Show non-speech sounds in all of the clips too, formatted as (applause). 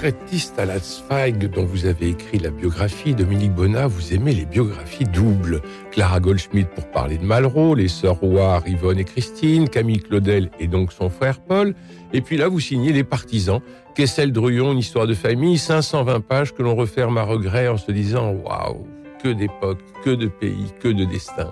Portraitiste à la Zweig, dont vous avez écrit la biographie, Dominique Bonnat, vous aimez les biographies doubles. Clara Goldschmidt pour parler de Malraux, les sœurs Rouard, Yvonne et Christine, Camille Claudel et donc son frère Paul. Et puis là, vous signez Les Partisans, Kessel Druyon, une histoire de famille, 520 pages que l'on referme à regret en se disant Waouh, que d'époque, que de pays, que de destin.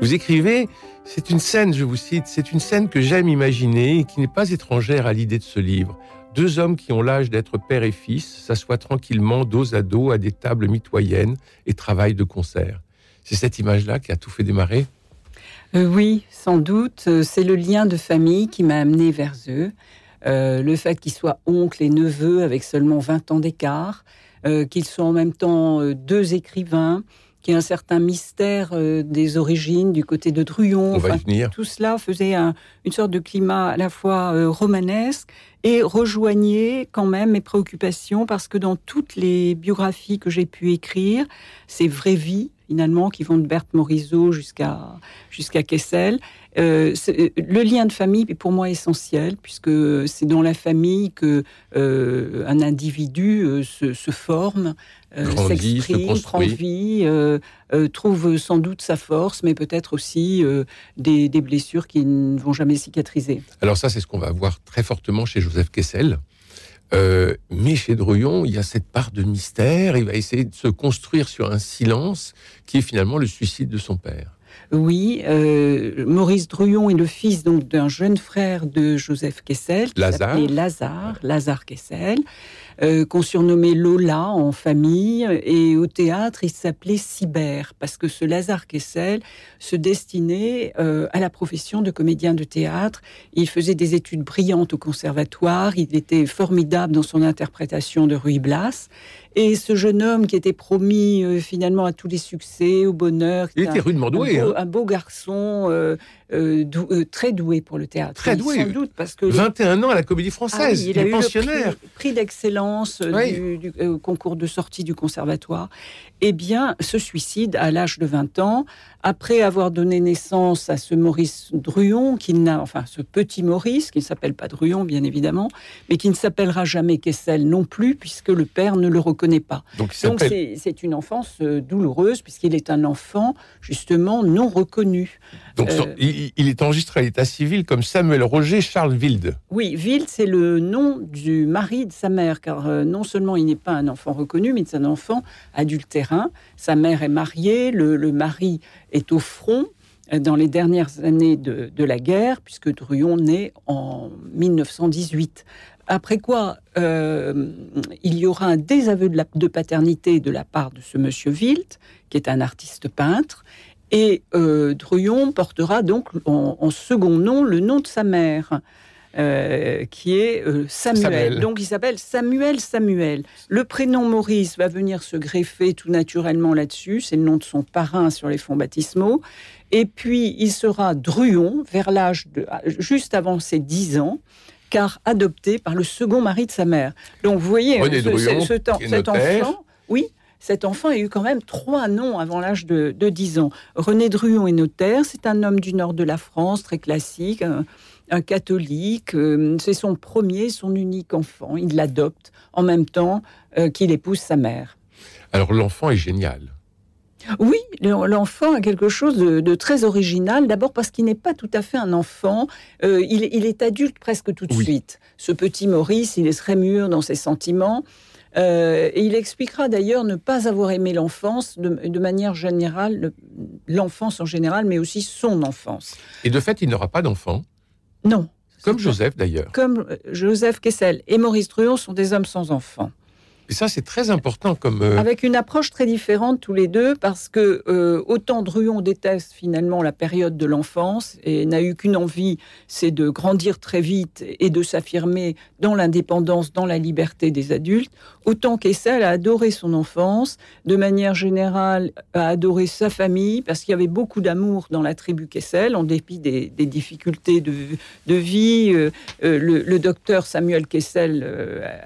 Vous écrivez C'est une scène, je vous cite, c'est une scène que j'aime imaginer et qui n'est pas étrangère à l'idée de ce livre. Deux hommes qui ont l'âge d'être père et fils s'assoient tranquillement dos à dos à des tables mitoyennes et travaillent de concert. C'est cette image-là qui a tout fait démarrer euh, Oui, sans doute. Euh, c'est le lien de famille qui m'a amené vers eux. Euh, le fait qu'ils soient oncles et neveux avec seulement 20 ans d'écart, qu'ils soient en même temps deux écrivains, qu'il y ait un certain mystère des origines du côté de Druyon. On va y venir. Tout cela faisait une sorte de climat à la fois romanesque et rejoignait quand même mes préoccupations parce que dans toutes les biographies que j'ai pu écrire, ces vraies vies finalement qui vont de Berthe Morisot jusqu'à jusqu'à Kessel. Euh, le lien de famille est pour moi essentiel puisque c'est dans la famille que euh, un individu euh, se, se, forme, s'exprime, prend vie, trouve sans doute sa force, mais peut-être aussi des, des, blessures qui ne vont jamais cicatriser. Alors ça, c'est ce qu'on va voir très fortement chez Joseph Kessel. Euh, mais chez Druyon, il y a cette part de mystère. Il va essayer de se construire sur un silence qui est finalement le suicide de son père. Oui, euh, Maurice Druyon est le fils donc d'un jeune frère de Joseph Kessel, qui Lazare. Lazare, Lazare Kessel. Euh, qu'on surnommait Lola en famille, et au théâtre, il s'appelait Cybère, parce que ce Lazare Kessel se destinait euh, à la profession de comédien de théâtre. Il faisait des études brillantes au conservatoire, il était formidable dans son interprétation de Ruy Blas, et ce jeune homme qui était promis euh, finalement à tous les succès, au bonheur. Il était rudement doué. Un beau, hein. garçon, euh, euh, très doué pour le théâtre. Très doué. Sans doute, parce que 21 ans à la Comédie Française. Ah il, est pensionnaire. Le prix, d'excellence du, concours de sortie du conservatoire. Eh bien, se suicide à l'âge de 20 ans après avoir donné naissance à ce Maurice Druon, qui n'a, enfin, ce petit Maurice, qui ne s'appelle pas Druon, bien évidemment, mais qui ne s'appellera jamais Kessel non plus, puisque le père ne le reconnaît pas. Donc, c'est une enfance euh, douloureuse, puisqu'il est un enfant, justement, non reconnu. Donc, euh, il, est enregistré à l'état civil comme Samuel Roger Charles Wilde. Oui, Wilde, c'est le nom du mari de sa mère, car euh, non seulement il n'est pas un enfant reconnu, mais c'est un enfant Sa mère est mariée, le, mari est au front euh, dans les dernières années de, la guerre, puisque Druon naît en 1918. Après quoi, euh, il y aura un désaveu de, paternité de la part de ce monsieur Wild, qui est un artiste peintre, et euh, Druon portera donc en, second nom le nom de sa mère. Euh, qui est euh, Samuel. Donc il s'appelle Samuel Samuel. Le prénom Maurice va venir se greffer tout naturellement là-dessus. C'est le nom de son parrain sur les fonds baptismaux. Et puis il sera Druon vers l'âge de juste avant ses 10 ans car adopté par le second mari de sa mère. Donc vous voyez, cet enfant, oui, cet enfant a eu quand même trois noms avant l'âge de, de, 10 ans. René Druon est notaire, c'est un homme du nord de la France, très classique, un catholique. Euh, c'est son premier, son unique enfant. Il l'adopte en même temps euh, qu'il épouse sa mère. Alors l'enfant est génial. Oui, l'enfant a quelque chose de, très original. D'abord parce qu'il n'est pas tout à fait un enfant. Euh, il, est adulte presque tout de suite. Ce petit Maurice, il est très mûr dans ses sentiments. Et il expliquera d'ailleurs ne pas avoir aimé l'enfance de, manière générale, l'enfance en général, mais aussi son enfance. Et de fait, il n'aura pas d'enfant non. Comme Joseph d'ailleurs. Comme euh, Joseph Kessel et Maurice Druon sont des hommes sans enfants. Et ça, c'est très important comme. euh, Avec une approche très différente tous les deux, parce que euh, autant Druon déteste finalement la période de l'enfance et n'a eu qu'une envie, c'est de grandir très vite et de s'affirmer dans l'indépendance, dans la liberté des adultes, autant Kessel a adoré son enfance, de manière générale a adoré sa famille, parce qu'il y avait beaucoup d'amour dans la tribu Kessel, en dépit des, difficultés de, vie. Euh, euh, le, docteur Samuel Kessel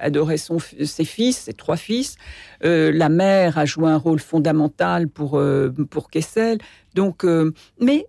adorait son, ses fils, trois fils. Euh, la mère a joué un rôle fondamental pour, euh, pour Kessel. Donc, euh, mais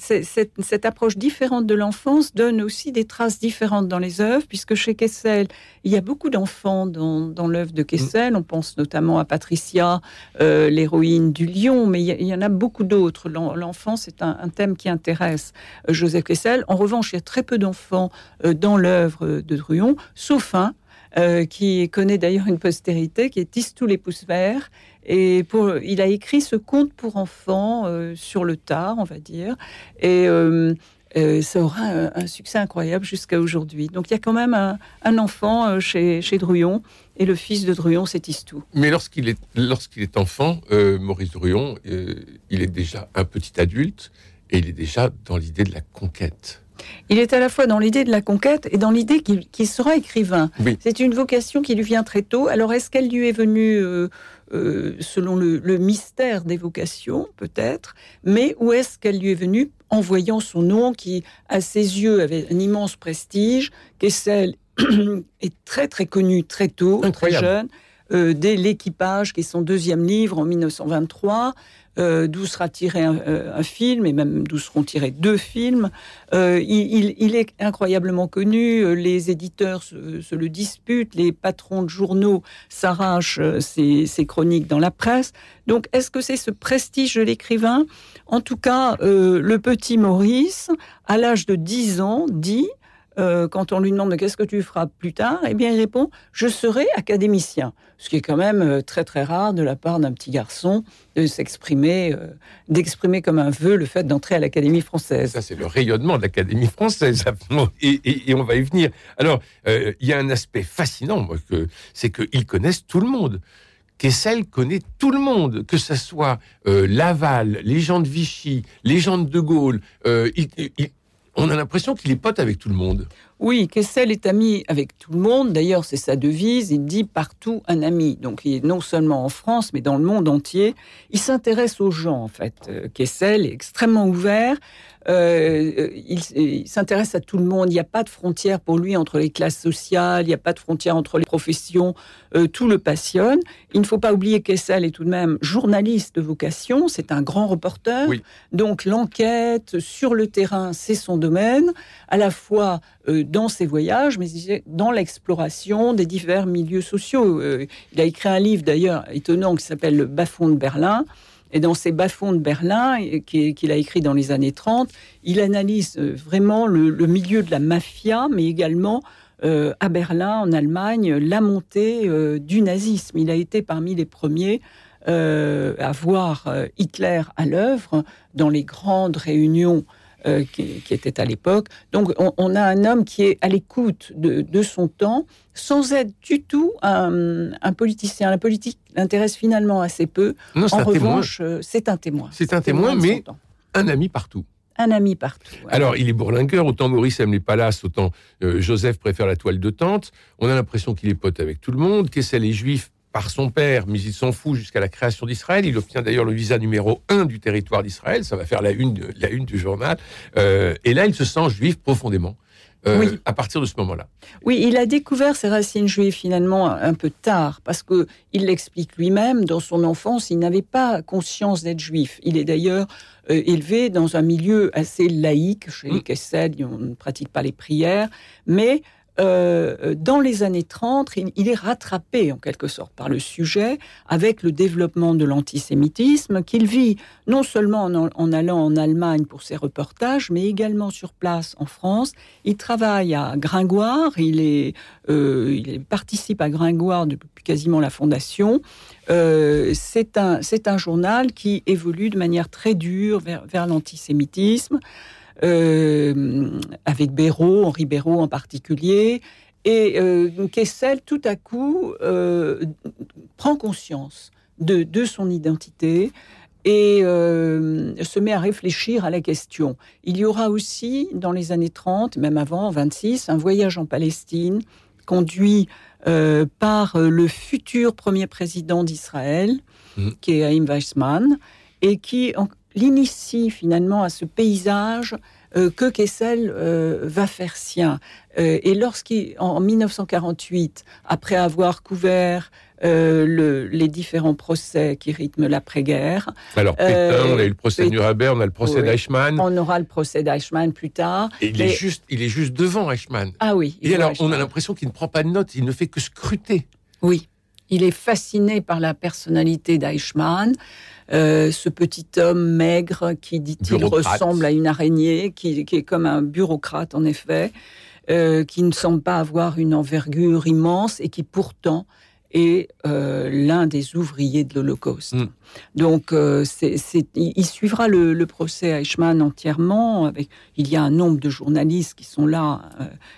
cette, approche différente de l'enfance donne aussi des traces différentes dans les œuvres, puisque chez Kessel, il y a beaucoup d'enfants dans, dans l'œuvre de Kessel. On pense notamment à Patricia, l'héroïne du lion, mais il y, en a beaucoup d'autres. L'en- L'enfance est un, thème qui intéresse Joseph Kessel. En revanche, il y a très peu d'enfants dans l'œuvre de Druon, sauf un. Euh, qui connaît d'ailleurs une postérité, qui est Tisse tous les pouces verts. Et pour, il a écrit ce conte pour enfants euh, sur le tard, on va dire. Et euh, ça aura un, succès incroyable jusqu'à aujourd'hui. Donc il y a quand même un, enfant chez, chez Druon. Et le fils de Druon, c'est Tistou. Mais lorsqu'il est, lorsqu'il est enfant, Maurice Druon, euh, il est déjà un petit adulte et il est déjà dans l'idée de la conquête. Il est à la fois dans l'idée de la conquête et dans l'idée qu'il sera écrivain. Oui. C'est une vocation qui lui vient très tôt. Alors, est-ce qu'elle lui est venue euh, euh, selon le, le mystère des vocations, peut-être Mais où est-ce qu'elle lui est venue en voyant son nom qui, à ses yeux, avait un immense prestige Kessel (coughs) est très, très connu très tôt, Incroyable. très jeune. Euh, dès l'équipage, qui est son deuxième livre en 1923, euh, d'où sera tiré un, euh, un film, et même d'où seront tirés deux films. Il, est incroyablement connu, les éditeurs se, le disputent, les patrons de journaux s'arrachent ses, chroniques dans la presse. Donc, est-ce que c'est ce prestige de l'écrivain? En tout cas, le petit Maurice, à l'âge de 10 ans, dit, euh, quand on lui demande qu'est-ce que tu feras plus tard, eh bien, il répond Je serai académicien. Ce qui est quand même euh, très très rare de la part d'un petit garçon de s'exprimer, euh, d'exprimer comme un vœu le fait d'entrer à l'Académie française. Ça, c'est le rayonnement de l'Académie française. Et, on va y venir. Alors, il y a un aspect fascinant, c'est qu'ils connaissent tout le monde. Kessel connaît tout le monde, que ce soit Laval, les gens de Vichy, les gens de De Gaulle. On a l'impression qu'il est pote avec tout le monde. Oui, Kessel est ami avec tout le monde. D'ailleurs, c'est sa devise. Il dit partout un ami. Donc, il est non seulement en France, mais dans le monde entier. Il s'intéresse aux gens, en fait. Euh, Kessel est extrêmement ouvert. Euh, il il s'intéresse à tout le monde. Il n'y a pas de frontière pour lui entre les classes sociales. Il n'y a pas de frontière entre les professions. Euh, tout le passionne. Il ne faut pas oublier que Kessel est tout de même journaliste de vocation. C'est un grand reporter. Oui. Donc, l'enquête sur le terrain, c'est son domaine. À la fois euh, dans ses voyages, mais dans l'exploration des divers milieux sociaux. Euh, il a écrit un livre d'ailleurs étonnant qui s'appelle Le bas-fond de Berlin. Et dans ces bas-fonds de Berlin, qu'il a écrit dans les années 30, il analyse euh, vraiment le, milieu de la mafia, mais également euh, à Berlin, en Allemagne, la montée euh, du nazisme. Il a été parmi les premiers à voir Hitler à l'œuvre dans les grandes réunions euh, qui, qui étaient à l'époque. Donc on, on a un homme qui est à l'écoute de, de son temps, sans être du tout un, un politicien. La politique l'intéresse finalement assez peu. Non, En revanche, euh, c'est un témoin. C'est un témoin, mais un ami partout. un ami partout. ouais. Alors, il est bourlingueur, autant Maurice aime les palaces, autant euh, Joseph préfère la toile de tente. On a l'impression qu'il est pote avec tout le monde. Kessel est juif par son père, mais il s'en fout jusqu'à la création d'Israël. Il obtient d'ailleurs le visa numéro 1 du territoire d'Israël. Ça va faire la une, de- la une du journal. Euh, et là, il se sent juif profondément. euh, Oui. À partir de ce moment-là. Oui, il a découvert ses racines juives finalement un peu tard, parce que il l'explique lui-même. Dans son enfance, il n'avait pas conscience d'être juif. Il est d'ailleurs euh, élevé dans un milieu assez laïque. Chez les Mm. Kessel, on ne pratique pas les prières, mais euh, dans les années 30, il, est rattrapé en quelque sorte par le sujet avec le développement de l'antisémitisme qu'il vit non seulement en, allant en Allemagne pour ses reportages, mais également sur place en France. Il travaille à Gringoire, il, euh, participe à Gringoire depuis quasiment la fondation. Euh, c'est un, journal qui évolue de manière très dure vers l'antisémitisme, euh, avec Béraud, Henri Béraud en particulier. Et Kessel, tout à coup, prend conscience de, de, son identité et se met à réfléchir à la question. Il y aura aussi, dans les années 30, même avant, 26, un voyage en Palestine conduit par le futur premier président d'Israël, mmh. qui est Haïm Weissmann, et qui l'initie finalement à ce paysage euh, que Kessel euh, va faire sien. Euh, et lorsqu'en 1948, après avoir couvert les différents procès qui rythment l'après-guerre. Alors, Pétain, on a eu le procès Nuremberg, on a le procès d'Eichmann. On aura le procès d'Eichmann plus tard. Et il, est juste, il est juste devant Eichmann. Ah oui. Et alors, on a l'impression qu'il ne prend pas de notes, il ne fait que scruter. Oui. Il est fasciné par la personnalité d'Eichmann. Euh, ce petit homme maigre qui, dit-il, ressemble à une araignée, qui, est comme un bureaucrate en effet, euh, qui ne semble pas avoir une envergure immense et qui pourtant est euh, l'un des ouvriers de l'Holocauste. Hmm. Donc, il, suivra le, procès Eichmann entièrement. Avec, il y a un nombre de journalistes qui sont là.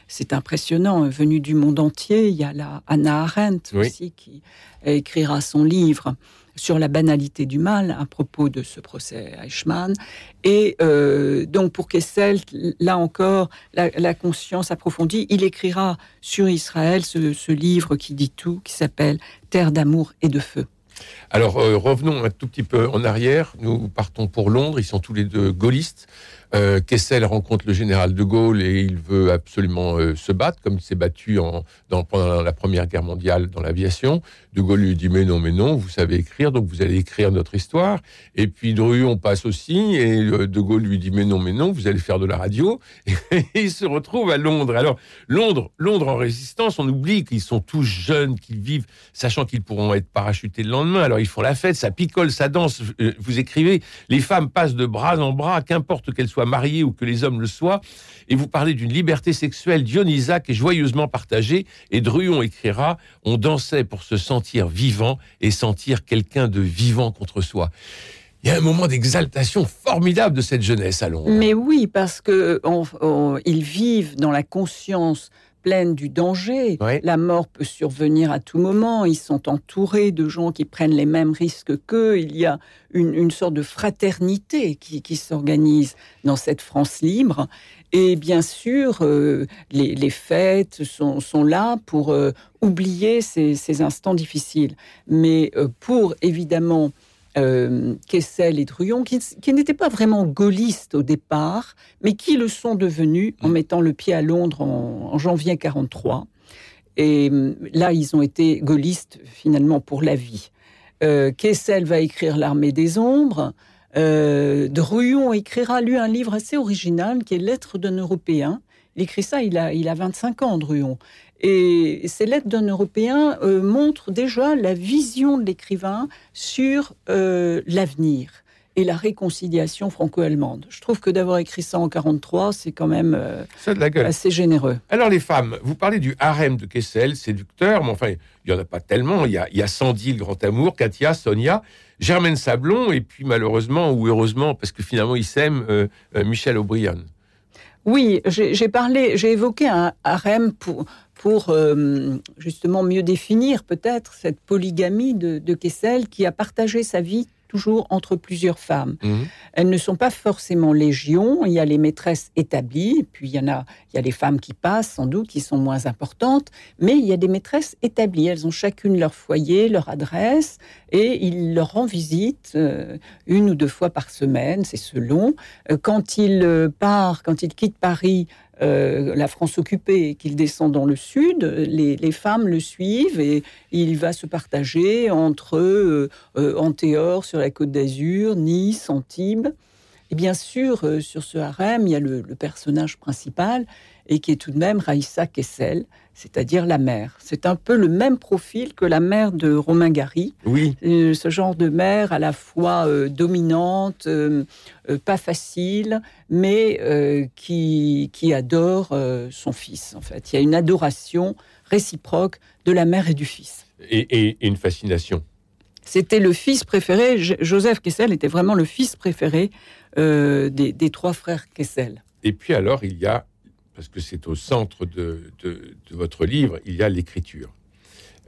c'est impressionnant, venus du monde entier. Il y a la Anna Arendt aussi qui écrira son livre sur la banalité du mal à propos de ce procès Eichmann. Et euh, donc pour Kessel, là encore, la, conscience approfondie, il écrira sur Israël ce, livre qui dit tout, qui s'appelle Terre d'amour et de feu. Alors euh, revenons un tout petit peu en arrière. Nous partons pour Londres. Ils sont tous les deux gaullistes. Euh, Kessel rencontre le général de Gaulle et il veut absolument euh, se battre, comme il s'est battu en, pendant la Première Guerre mondiale dans l'aviation. De Gaulle lui dit mais non, mais non, vous savez écrire, donc vous allez écrire notre histoire. Et puis Druon passe aussi et euh, De Gaulle lui dit mais non, mais non, vous allez faire de la radio. (laughs) Et il se retrouve à Londres. Alors Londres, Londres en résistance, on oublie qu'ils sont tous jeunes, qu'ils vivent, sachant qu'ils pourront être parachutés le lendemain. Alors ils font la fête, ça picole, ça danse. Vous écrivez, les femmes passent de bras en bras, qu'importe qu'elles soient mariés ou que les hommes le soient, et vous parlez d'une liberté sexuelle dionysaque et joyeusement partagée, et Druon écrira « On dansait pour se sentir vivant et sentir quelqu'un de vivant contre soi ». Il y a un moment d'exaltation formidable de cette jeunesse à Londres. Mais oui, parce que vivent dans la conscience pleine du danger. La mort peut survenir à tout moment. Ils sont entourés de gens qui prennent les mêmes risques qu'eux. Il y a une, sorte de fraternité qui, s'organise dans cette France libre. Et bien sûr, euh, les, fêtes sont, là pour euh, oublier ces, instants difficiles. Mais euh, pour évidemment euh, Kessel et Druon, qui, n'étaient pas vraiment gaullistes au départ, mais qui le sont devenus en mm. mettant le pied à Londres en, janvier 43. Et mm, là, ils ont été gaullistes finalement pour la vie. Euh, Kessel va écrire L'armée des ombres. Euh, Druon écrira, lui, un livre assez original qui est Lettres d'un Européen. Il écrit ça, il a, il a 25 ans, Druon. Et ces lettres d'un Européen euh, montrent déjà la vision de l'écrivain sur euh, l'avenir et la réconciliation franco-allemande. Je trouve que d'avoir écrit ça en 43, c'est quand même euh, assez généreux. Alors les femmes, vous parlez du harem de Kessel, séducteur, mais enfin, il n'y en a pas tellement. Il y a, il y a Sandy, le grand amour, Katia, Sonia, Germaine Sablon, et puis malheureusement ou heureusement, parce que finalement ils s'aiment, Michel O'Brien. Oui, j'ai parlé, j'ai évoqué un harem pour, pour euh, justement mieux définir peut-être cette polygamie de, de, Kessel qui a partagé sa vie toujours entre plusieurs femmes. Mhm. Elles ne sont pas forcément légion. Il y a les maîtresses établies, puis il y en a, il y a les femmes qui passent, sans doute, qui sont moins importantes, mais il y a des maîtresses établies. Elles ont chacune leur foyer, leur adresse, et il leur rend visite euh, une ou deux fois par semaine, c'est selon. Euh, quand il part, quand il quitte Paris euh, la France occupée qu'il descend dans le sud, les, femmes le suivent et il va se partager entre euh, euh, Antéor sur la côte d'Azur, Nice, Antibes. Et bien sûr, sur ce harem, il y a le personnage principal et qui est tout de même Raïssa Kessel, c'est-à-dire la mère. C'est un peu le même profil que la mère de Romain Gary. Oui. Euh, ce genre de mère à la fois euh, dominante, euh, pas facile, mais qui, qui adore son fils. En fait, il y a une adoration réciproque de la mère et du fils. Et, une fascination. C'était le fils préféré. Joseph Kessel était vraiment le fils préféré des, des trois frères Kessel. Et puis alors, il y a parce que c'est au centre de, votre livre, il y a l'écriture.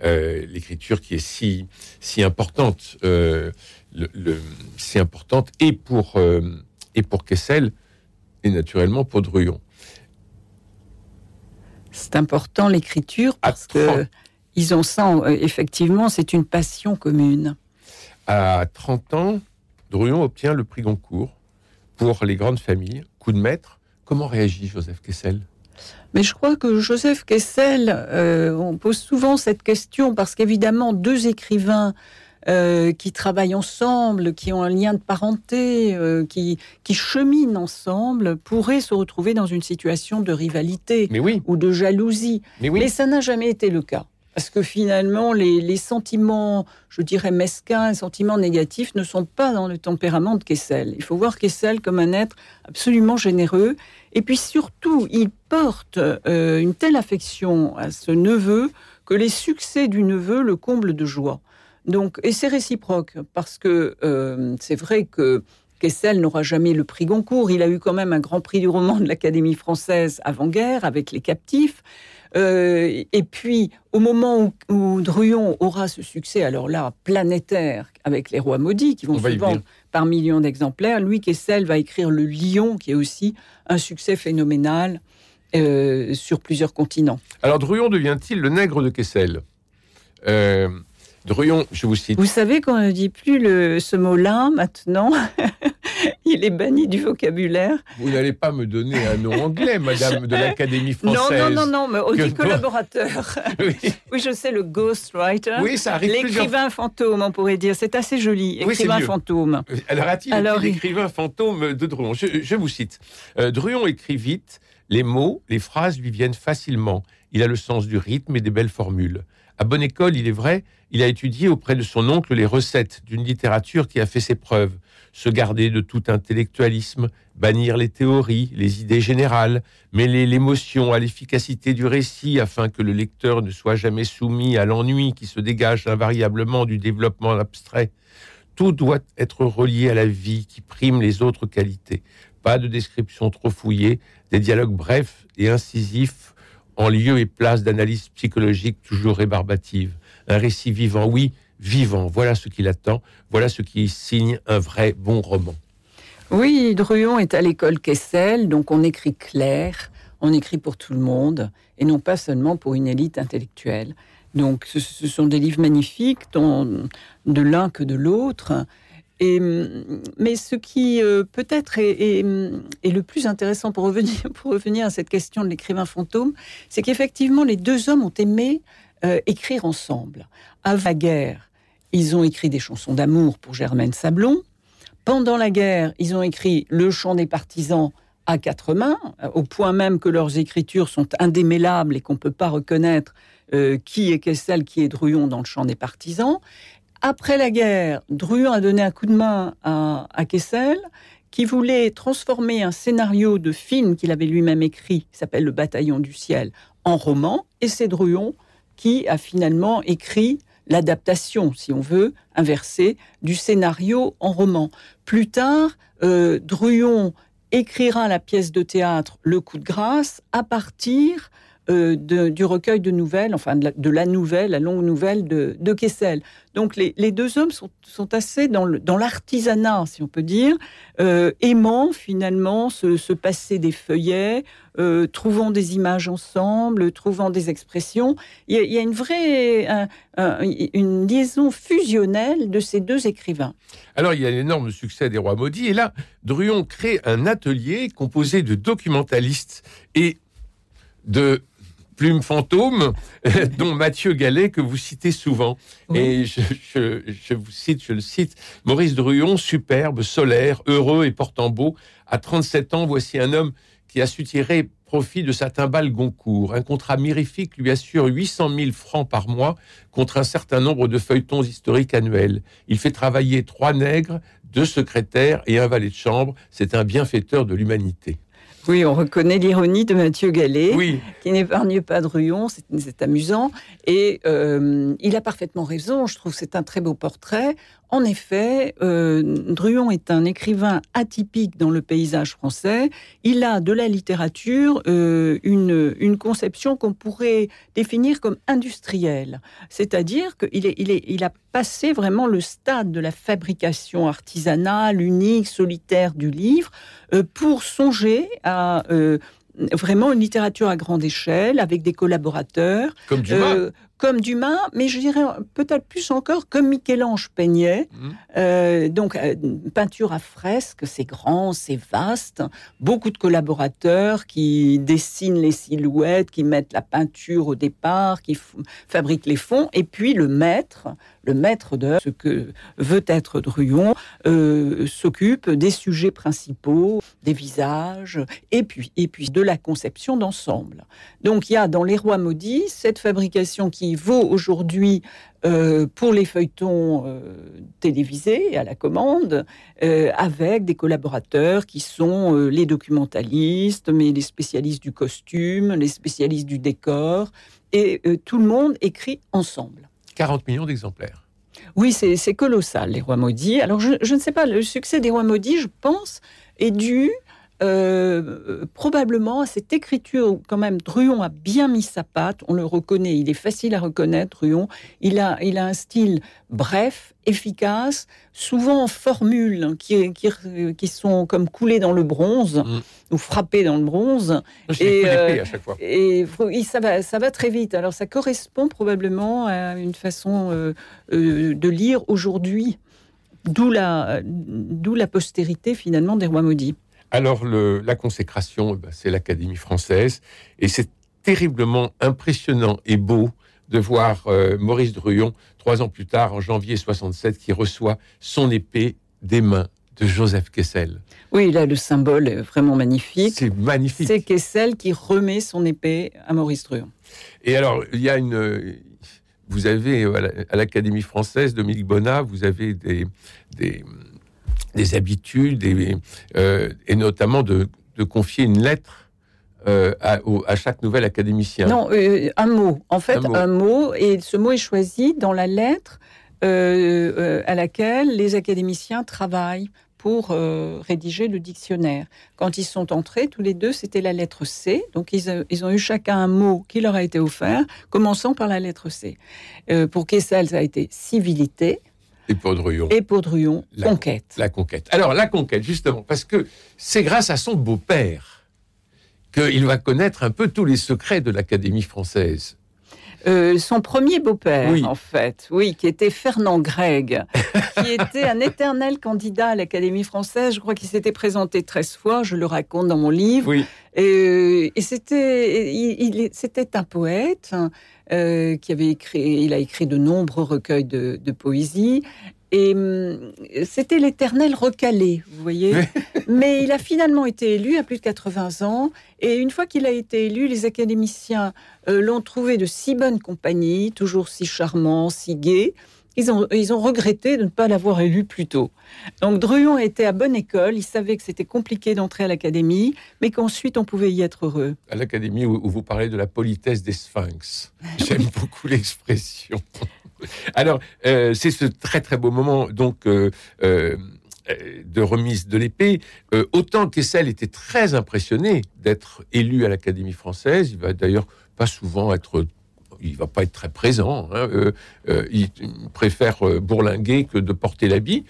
Euh, l'écriture qui est si, si importante, euh, le, si importante et pour, et pour Kessel et naturellement pour Druyon. C'est important l'écriture parce que ils ont ça, effectivement, c'est une passion commune. À 30 ans, Druyon obtient le prix Goncourt pour les grandes familles, coup de maître. Comment réagit Joseph Kessel? Mais je crois que Joseph Kessel, euh, on pose souvent cette question parce qu'évidemment, deux écrivains euh, qui travaillent ensemble, qui ont un lien de parenté, euh, qui, qui cheminent ensemble, pourraient se retrouver dans une situation de rivalité ou de jalousie. Mais ça n'a jamais été le cas. Parce que finalement, les, sentiments, je dirais mesquins, les sentiments négatifs ne sont pas dans le tempérament de Kessel. Il faut voir Kessel comme un être absolument généreux. Et puis surtout, il porte euh, une telle affection à ce neveu que les succès du neveu le comblent de joie. Donc, et c'est réciproque, parce que euh, c'est vrai que Kessel n'aura jamais le prix Goncourt. Il a eu quand même un grand prix du roman de l'Académie française avant-guerre avec Les Captifs. Euh, et puis, au moment où, Druyon aura ce succès, alors là, planétaire, avec Les Rois Maudits, qui vont se vendre par millions d'exemplaires, Louis Kessel va écrire Le Lion, qui est aussi un succès phénoménal euh, sur plusieurs continents. Alors, Druyon devient-il le nègre de Kessel? Euh, Druyon, je vous cite. Vous savez qu'on ne dit plus le, ce mot-là maintenant. (laughs) (laughs) Il est banni du vocabulaire. Vous n'allez pas me donner un nom anglais, madame de l'Académie française. Non, non, non, non, mais on dit collaborateur. (laughs) oui. je sais, le ghostwriter. Oui, ça arrive L'écrivain fantôme, on pourrait dire. C'est assez joli. Écrivain fantôme. Alors, a-t-il l'écrivain fantôme de Druon je, vous cite. Euh, Druon écrit vite. Les mots, les phrases lui viennent facilement. Il a le sens du rythme et des belles formules. À bonne école, il est vrai, il a étudié auprès de son oncle les recettes d'une littérature qui a fait ses preuves, se garder de tout intellectualisme, bannir les théories, les idées générales, mêler l'émotion à l'efficacité du récit afin que le lecteur ne soit jamais soumis à l'ennui qui se dégage invariablement du développement abstrait. Tout doit être relié à la vie qui prime les autres qualités. Pas de description trop fouillée, des dialogues brefs et incisifs en lieu et place d'analyse psychologique toujours rébarbative. Un récit vivant, oui, vivant. Voilà ce qu'il attend. Voilà ce qui signe un vrai bon roman. Oui, Druon est à l'école Kessel, donc on écrit clair, on écrit pour tout le monde, et non pas seulement pour une élite intellectuelle. Donc ce, sont des livres magnifiques, tant de l'un que de l'autre. Et, mais ce qui euh, peut-être est, le plus intéressant (laughs) pour revenir, à cette question de l'écrivain fantôme, c'est qu'effectivement les deux hommes ont aimé euh, écrire ensemble. Avant la guerre, ils ont écrit des chansons d'amour pour Germaine Sablon. Pendant la guerre, ils ont écrit Le chant des partisans à quatre mains, euh, au point même que leurs écritures sont indémêlables et qu'on ne peut pas reconnaître euh, qui est Kessel, qui est Druyon dans le chant des partisans. Après la guerre, Druyon a donné un coup de main à, à Kessel, qui voulait transformer un scénario de film qu'il avait lui-même écrit, qui s'appelle Le Bataillon du ciel, en roman, et c'est Druyon qui a finalement écrit l'adaptation, si on veut, inversée du scénario en roman. Plus tard, euh, Druyon écrira la pièce de théâtre Le coup de grâce à partir euh, du recueil de nouvelles, enfin de la, nouvelle, la longue nouvelle de, Kessel. Donc les, deux hommes sont, assez dans l'artisanat, si on peut dire, euh, aimant finalement se, passer des feuillets, euh, trouvant des images ensemble, trouvant des expressions. Il y a, une vraie une liaison fusionnelle de ces deux écrivains. Alors il y a l'énorme succès des Rois maudits, et là, Druon crée un atelier composé de documentalistes et de plume fantôme, (laughs) dont Mathieu Gallet, que vous citez souvent. Et je, vous cite, je le cite, Maurice Druon, superbe, solaire, heureux et portant beau. À 37 ans, voici un homme qui a su tirer profit de sa timbale Goncourt. Un contrat mirifique lui assure 800 000 francs par mois contre un certain nombre de feuilletons historiques annuels. Il fait travailler trois nègres, deux secrétaires et un valet de chambre. C'est un bienfaiteur de l'humanité. Oui, on reconnaît l'ironie de Mathieu Gallet, Oui, qui n'épargne pas Druon, c'est- c'est amusant. Et euh, il a parfaitement raison, je trouve que c'est un très beau portrait. En effet, euh, Druon est un écrivain atypique dans le paysage français. Il a de la littérature euh, une, une conception qu'on pourrait définir comme industrielle. C'est-à-dire qu'il est, il est, il a passé vraiment le stade de la fabrication artisanale, unique, solitaire du livre, euh, pour songer à vraiment une littérature à grande échelle, avec des collaborateurs, comme Dumas. euh, comme Dumas, mais je dirais peut-être plus encore comme Michel-Ange peignait. Mhm. Euh, donc, euh, une peinture à fresque, c'est grand, c'est vaste. Beaucoup de collaborateurs qui dessinent les silhouettes, qui mettent la peinture au départ, qui fabriquent les fonds. Et puis, le maître, le maître de ce que veut être Druon, euh, s'occupe des sujets principaux, des visages, et puis, et puis de la conception d'ensemble. Donc, il y a dans Les Rois Maudits cette fabrication qui vaut aujourd'hui euh, pour les feuilletons euh, télévisés à la commande, euh, avec des collaborateurs qui sont les documentalistes, mais les spécialistes du costume, les spécialistes du décor, et tout le monde écrit ensemble. 40 millions d'exemplaires. Oui, c'est c'est colossal, les Rois Maudits. Alors, je, je ne sais pas, le succès des Rois Maudits, je pense, est dû euh, probablement à cette écriture quand même, Druon a bien mis sa patte. On le reconnaît, il est facile à reconnaître, Druon. Il a, il a un style bref, efficace, souvent en formules qui, qui, qui sont comme coulées dans le bronze Mm. ou frappées dans le bronze. Et, euh, à chaque fois. Et faut- et ça va, ça va très vite. Alors ça correspond probablement à une façon euh, euh, de lire aujourd'hui, d'où la, d'où la postérité finalement des rois maudits. Alors, le- la consécration, eh ben, c'est l'Académie française. Et c'est terriblement impressionnant et beau de voir euh, Maurice Druon, trois ans plus tard, en janvier 67, qui reçoit son épée des mains de Joseph Kessel. Oui, là le symbole est vraiment magnifique. C'est magnifique. C'est Kessel qui remet son épée à Maurice Druon. Et alors, il y a une. Vous avez euh, à la- à l'Académie française, Dominique Bonnat, vous avez des, des, des habitudes, et, euh, et notamment de, de confier une lettre euh, à, au- à chaque nouvel académicien. Non, euh, un mot. En fait, Un un mot. Et ce mot est choisi dans la lettre à laquelle les académiciens travaillent pour rédiger le dictionnaire. Quand ils sont entrés, tous les deux, c'était la lettre C. Donc, ils, a- ils ont eu chacun un mot qui leur a été offert, commençant par la lettre C. Pour Kessel, ça a été civilité. Et La- conquête. la conquête. Alors, la conquête, justement, parce que c'est grâce à son beau-père qu'il va connaître un peu tous les secrets de l'Académie française. Euh, son premier beau-père, Oui. en fait, oui, qui était Fernand Gregg, qui (laughs) était un éternel candidat à l'Académie française. Je crois qu'il s'était présenté 13 fois, je le raconte dans mon livre. Oui. Et, et c'était, il, il est- c'était un poète hein, euh, qui avait écrit, il a écrit de nombreux recueils de, de poésie. Et hum, c'était l'éternel recalé, vous voyez. (laughs) Mais il a finalement été élu à plus de 80 ans. Et une fois qu'il a été élu, les académiciens euh, l'ont trouvé de si bonne compagnie, toujours si charmant, si gai. Ils ont, ils ont regretté de ne pas l'avoir élu plus tôt. Donc Druon était à bonne école, il savait que c'était compliqué d'entrer à l'académie, mais qu'ensuite on pouvait y être heureux. À l'Académie où, où vous parlez de la politesse des sphinx. (laughs) J'aime beaucoup l'expression. Alors, euh, c'est ce très très beau moment donc euh, euh, de remise de l'épée. Autant Kessel était très impressionné d'être élu à l'Académie française. Il va d'ailleurs pas souvent être il va pas être très présent. hein. Euh, euh, il, préfère euh, bourlinguer que de porter l'habit.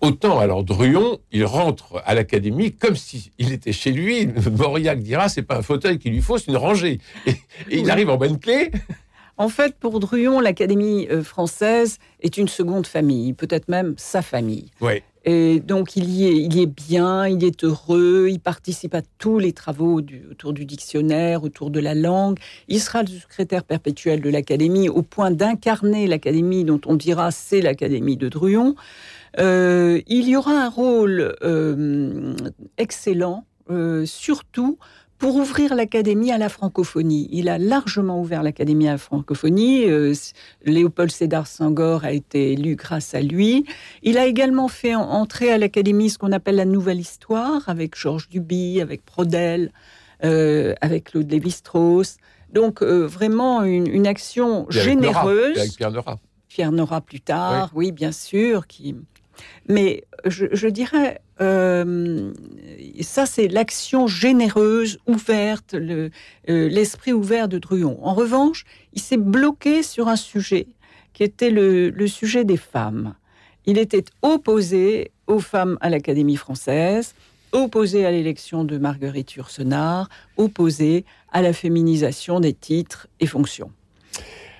Autant alors Druon, il rentre à l'académie comme s'il était chez lui. (laughs) Mauriac dira c'est pas un fauteuil qu'il lui faut, c'est une rangée. Et, et il arrive en bonne clé. (laughs) En fait, pour Druon, l'Académie française est une seconde famille, peut-être même sa famille. Ouais. Et donc, il y, est, bien, il est heureux, il participe à tous les travaux autour du dictionnaire, autour de la langue. Il sera le secrétaire perpétuel de l'Académie au point d'incarner l'Académie dont on dira c'est l'Académie de Druon. Euh, il y aura un rôle euh, excellent, euh, surtout pour ouvrir l'académie à la francophonie. Il a largement ouvert l'académie à la francophonie. Euh, Léopold Sédar Senghor a été élu grâce à lui. Il a également fait entrer à l'académie ce qu'on appelle la nouvelle histoire avec Georges Duby, avec Prodel, euh, avec Claude Lévi-Strauss. Donc euh, vraiment une, action généreuse. avec Pierre Nora. Pierre Nora plus tard, oui, bien sûr. Qui... Mais je, dirais, euh, ça c'est l'action généreuse, ouverte, l'esprit ouvert de Druon. En revanche, il s'est bloqué sur un sujet qui était le sujet des femmes. Il était opposé aux femmes à l'Académie française opposé à l'élection de Marguerite Yourcenar, opposé à la féminisation des titres et fonctions.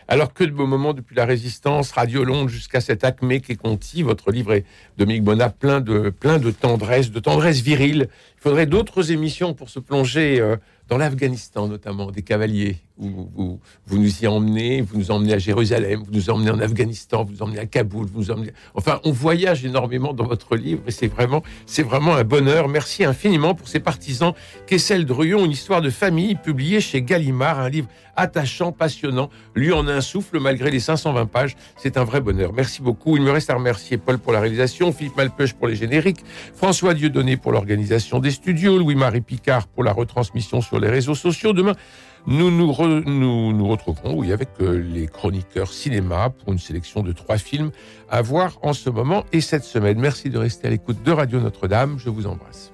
Alors que de beaux moments depuis la résistance, Radio Londres jusqu'à cet acmé qui est Conti, votre livre est, Dominique Bonnat, plein de, plein de tendresse, de tendresse virile. Il faudrait d'autres émissions pour se plonger euh, dans l'Afghanistan notamment, des cavaliers, vous, nous y emmenez, vous nous emmenez à Jérusalem, vous nous emmenez en Afghanistan, vous nous emmenez à Kaboul, vous nous emmenez... Enfin, on voyage énormément dans votre livre et c'est vraiment, c'est vraiment un bonheur. Merci infiniment pour ces partisans. Kessel Druyon, une histoire de famille publiée chez Gallimard, un livre attachant, passionnant, lu en un souffle malgré les 520 pages. C'est un vrai bonheur. Merci beaucoup. Il me reste à remercier Paul pour la réalisation, Philippe Malpeuch pour les génériques, François Dieudonné pour l'organisation des studios, Louis-Marie Picard pour la retransmission sur les réseaux sociaux. Demain, nous nous, retrouverons, avec euh, les chroniqueurs cinéma pour une sélection de trois films à voir en ce moment et cette semaine. Merci de rester à l'écoute de Radio Notre-Dame. Je vous embrasse.